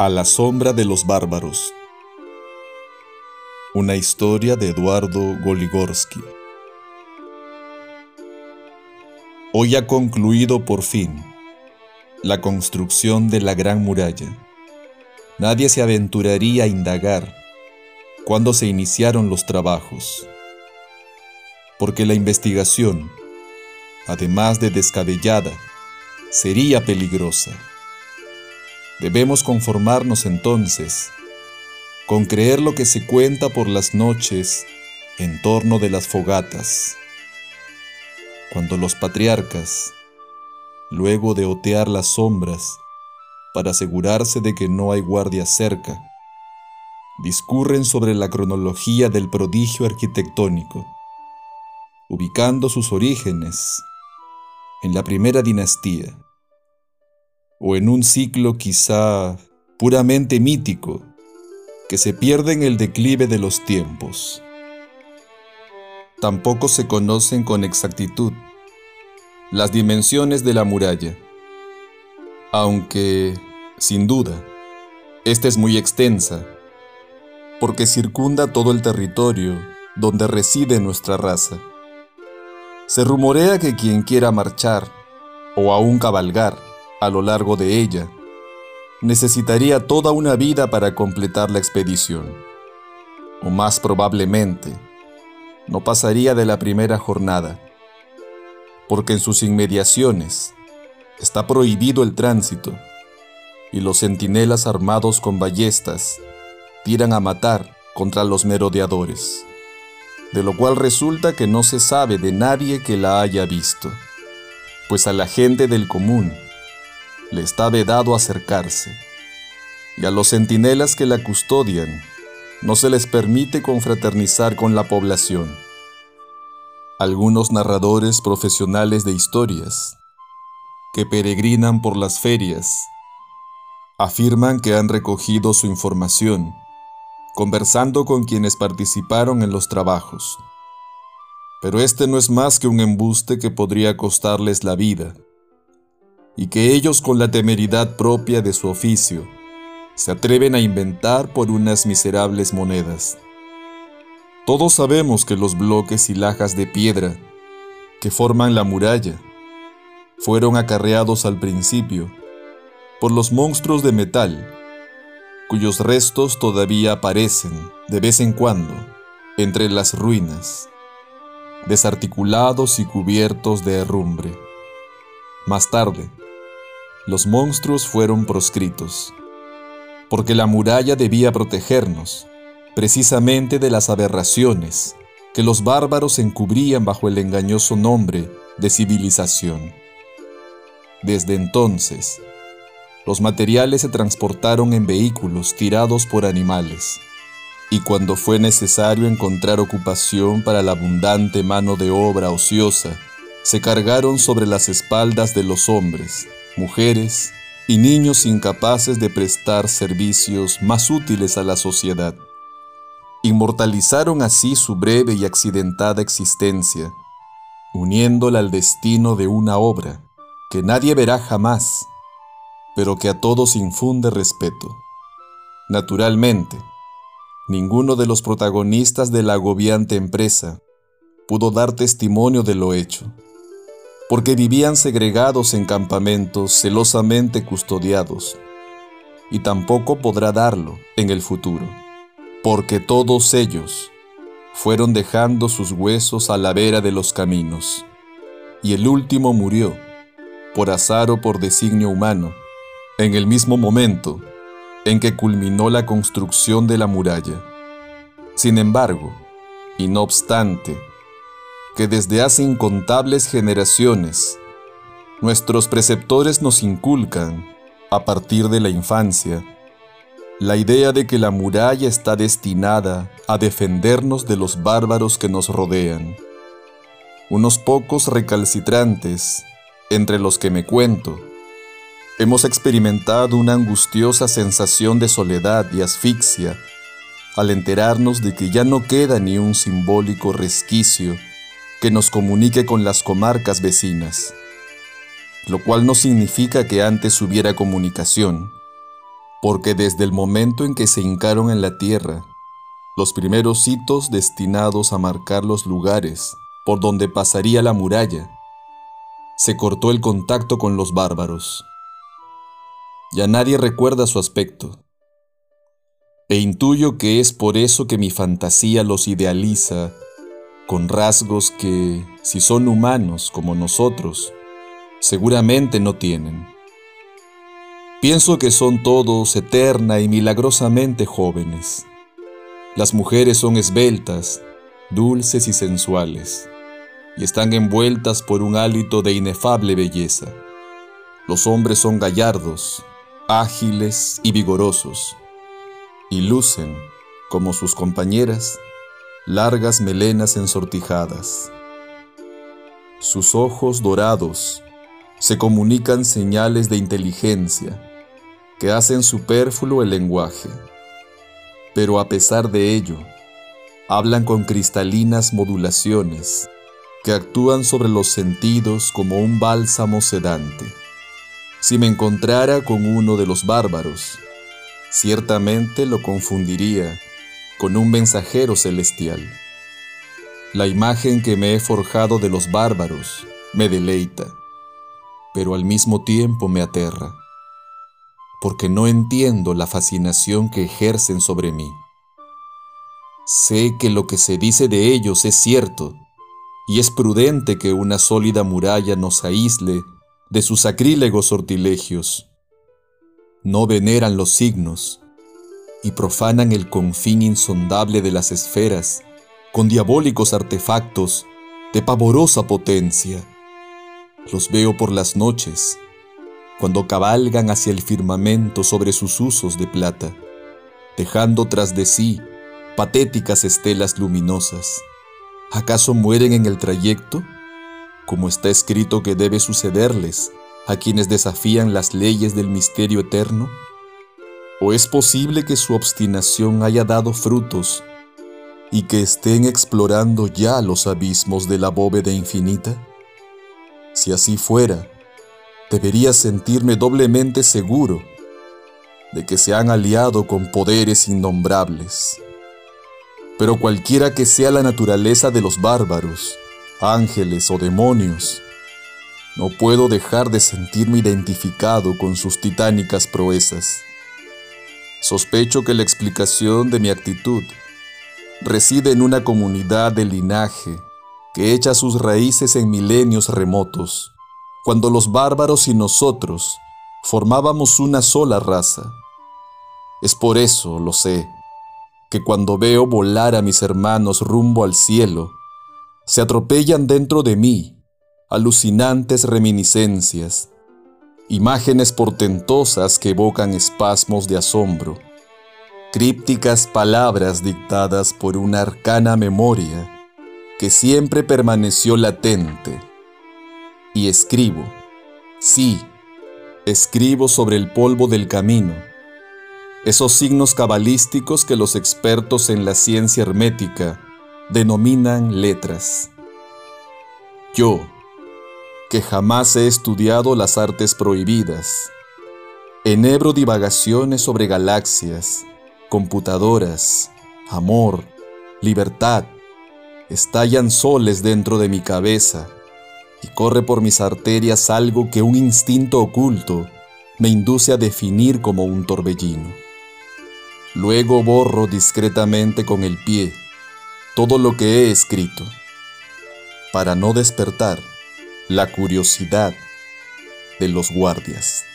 A la sombra de los bárbaros. Una historia de Eduardo Goligorsky. Hoy ha concluido por fin la construcción de la Gran Muralla. Nadie se aventuraría a indagar cuándo se iniciaron los trabajos, porque la investigación, además de descabellada, sería peligrosa. Debemos conformarnos entonces con creer lo que se cuenta por las noches en torno de las fogatas, cuando los patriarcas, luego de otear las sombras para asegurarse de que no hay guardia cerca, discurren sobre la cronología del prodigio arquitectónico, ubicando sus orígenes en la primera dinastía o en un ciclo quizá puramente mítico que se pierde en el declive de los tiempos. Tampoco se conocen con exactitud las dimensiones de la muralla, aunque, sin duda, esta es muy extensa, porque circunda todo el territorio donde reside nuestra raza. Se rumorea que quien quiera marchar o aún cabalgar a lo largo de ella, necesitaría toda una vida para completar la expedición, o más probablemente, no pasaría de la primera jornada, porque en sus inmediaciones está prohibido el tránsito y los centinelas armados con ballestas tiran a matar contra los merodeadores, de lo cual resulta que no se sabe de nadie que la haya visto, pues a la gente del común está vedado acercarse, y a los centinelas que la custodian no se les permite confraternizar con la población. Algunos narradores profesionales de historias que peregrinan por las ferias afirman que han recogido su información conversando con quienes participaron en los trabajos. Pero este no es más que un embuste que podría costarles la vida y que ellos con la temeridad propia de su oficio se atreven a inventar por unas miserables monedas. Todos sabemos que los bloques y lajas de piedra que forman la muralla fueron acarreados al principio por los monstruos de metal, cuyos restos todavía aparecen de vez en cuando entre las ruinas, desarticulados y cubiertos de herrumbre. Más tarde, los monstruos fueron proscritos, porque la muralla debía protegernos precisamente de las aberraciones que los bárbaros encubrían bajo el engañoso nombre de civilización. Desde entonces, los materiales se transportaron en vehículos tirados por animales, y cuando fue necesario encontrar ocupación para la abundante mano de obra ociosa, se cargaron sobre las espaldas de los hombres, mujeres y niños incapaces de prestar servicios más útiles a la sociedad. Inmortalizaron así su breve y accidentada existencia, uniéndola al destino de una obra que nadie verá jamás, pero que a todos infunde respeto. Naturalmente, ninguno de los protagonistas de la agobiante empresa pudo dar testimonio de lo hecho porque vivían segregados en campamentos celosamente custodiados, y tampoco podrá darlo en el futuro, porque todos ellos fueron dejando sus huesos a la vera de los caminos, y el último murió, por azar o por designio humano, en el mismo momento en que culminó la construcción de la muralla. Sin embargo, y no obstante, que desde hace incontables generaciones nuestros preceptores nos inculcan, a partir de la infancia, la idea de que la muralla está destinada a defendernos de los bárbaros que nos rodean. Unos pocos recalcitrantes, entre los que me cuento, hemos experimentado una angustiosa sensación de soledad y asfixia al enterarnos de que ya no queda ni un simbólico resquicio que nos comunique con las comarcas vecinas, lo cual no significa que antes hubiera comunicación, porque desde el momento en que se hincaron en la tierra, los primeros hitos destinados a marcar los lugares por donde pasaría la muralla, se cortó el contacto con los bárbaros. Ya nadie recuerda su aspecto. E intuyo que es por eso que mi fantasía los idealiza con rasgos que, si son humanos como nosotros, seguramente no tienen. Pienso que son todos eterna y milagrosamente jóvenes. Las mujeres son esbeltas, dulces y sensuales, y están envueltas por un hálito de inefable belleza. Los hombres son gallardos, ágiles y vigorosos, y lucen, como sus compañeras, largas melenas ensortijadas. Sus ojos dorados se comunican señales de inteligencia que hacen superfluo el lenguaje, pero a pesar de ello, hablan con cristalinas modulaciones que actúan sobre los sentidos como un bálsamo sedante. Si me encontrara con uno de los bárbaros, ciertamente lo confundiría con un mensajero celestial. La imagen que me he forjado de los bárbaros me deleita, pero al mismo tiempo me aterra, porque no entiendo la fascinación que ejercen sobre mí. Sé que lo que se dice de ellos es cierto, y es prudente que una sólida muralla nos aísle de sus sacrílegos sortilegios. No veneran los signos, y profanan el confín insondable de las esferas con diabólicos artefactos de pavorosa potencia. Los veo por las noches, cuando cabalgan hacia el firmamento sobre sus usos de plata, dejando tras de sí patéticas estelas luminosas. ¿Acaso mueren en el trayecto? Como está escrito que debe sucederles a quienes desafían las leyes del misterio eterno? ¿O es posible que su obstinación haya dado frutos y que estén explorando ya los abismos de la bóveda infinita? Si así fuera, debería sentirme doblemente seguro de que se han aliado con poderes innombrables. Pero cualquiera que sea la naturaleza de los bárbaros, ángeles o demonios, no puedo dejar de sentirme identificado con sus titánicas proezas. Sospecho que la explicación de mi actitud reside en una comunidad de linaje que echa sus raíces en milenios remotos, cuando los bárbaros y nosotros formábamos una sola raza. Es por eso, lo sé, que cuando veo volar a mis hermanos rumbo al cielo, se atropellan dentro de mí alucinantes reminiscencias imágenes portentosas que evocan espasmos de asombro, crípticas palabras dictadas por una arcana memoria que siempre permaneció latente. Y escribo, sí, escribo sobre el polvo del camino, esos signos cabalísticos que los expertos en la ciencia hermética denominan letras. Yo, que jamás he estudiado las artes prohibidas. Enhebro divagaciones sobre galaxias, computadoras, amor, libertad. Estallan soles dentro de mi cabeza y corre por mis arterias algo que un instinto oculto me induce a definir como un torbellino. Luego borro discretamente con el pie todo lo que he escrito, para no despertar la curiosidad de los guardias.